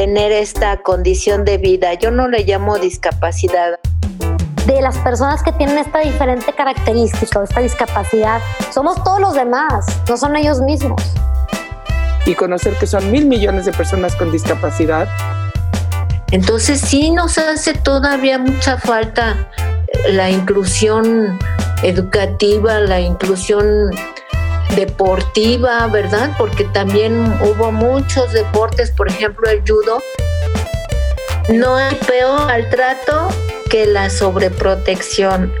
tener esta condición de vida. Yo no le llamo discapacidad. De las personas que tienen esta diferente característica o esta discapacidad, somos todos los demás, no son ellos mismos. Y conocer que son mil millones de personas con discapacidad. Entonces sí nos hace todavía mucha falta la inclusión educativa, la inclusión deportiva, ¿verdad? Porque también hubo muchos deportes, por ejemplo el judo. No hay peor al trato que la sobreprotección.